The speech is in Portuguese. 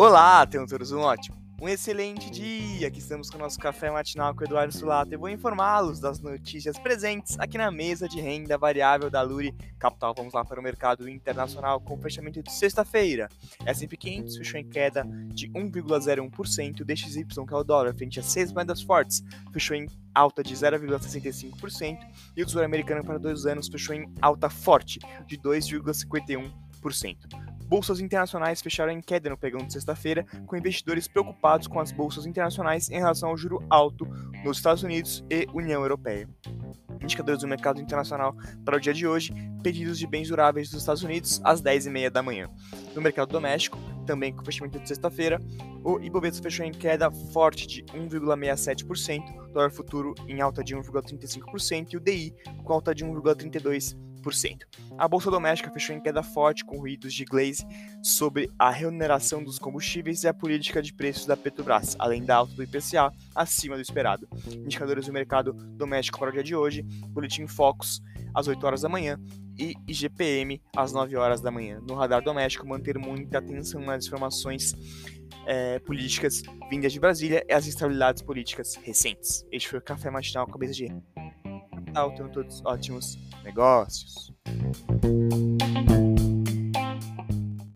Olá, todos um ótimo, um excelente dia! Aqui estamos com o nosso café matinal com o Eduardo Sulato e vou informá-los das notícias presentes aqui na mesa de renda variável da Luri Capital. Vamos lá para o mercado internacional com o fechamento de sexta-feira. S&P 500 fechou em queda de 1,01%, DXY, que é o dólar, frente a seis bandas fortes, fechou em alta de 0,65% e o Tesouro Americano para dois anos fechou em alta forte de 2,51%. Bolsas internacionais fecharam em queda no pregão de sexta-feira, com investidores preocupados com as bolsas internacionais em relação ao juro alto nos Estados Unidos e União Europeia. Indicadores do mercado internacional para o dia de hoje, pedidos de bens duráveis dos Estados Unidos às 10h30 da manhã. No mercado doméstico, também com o fechamento de sexta-feira, o Ibovespa fechou em queda forte de 1,67%, dólar futuro em alta de 1,35% e o DI com alta de 1,32%. A bolsa doméstica fechou em queda forte com ruídos de Glaze sobre a remuneração dos combustíveis e a política de preços da Petrobras, além da alta do IPCA acima do esperado. Indicadores do mercado doméstico para o dia de hoje, boletim Focus às 8 horas da manhã e IGPM às 9 horas da manhã. No radar doméstico, manter muita atenção nas informações é, políticas vindas de Brasília e as instabilidades políticas recentes. Este foi o Café Matinal, cabeça de Natal. Tenham todos ótimos negócios.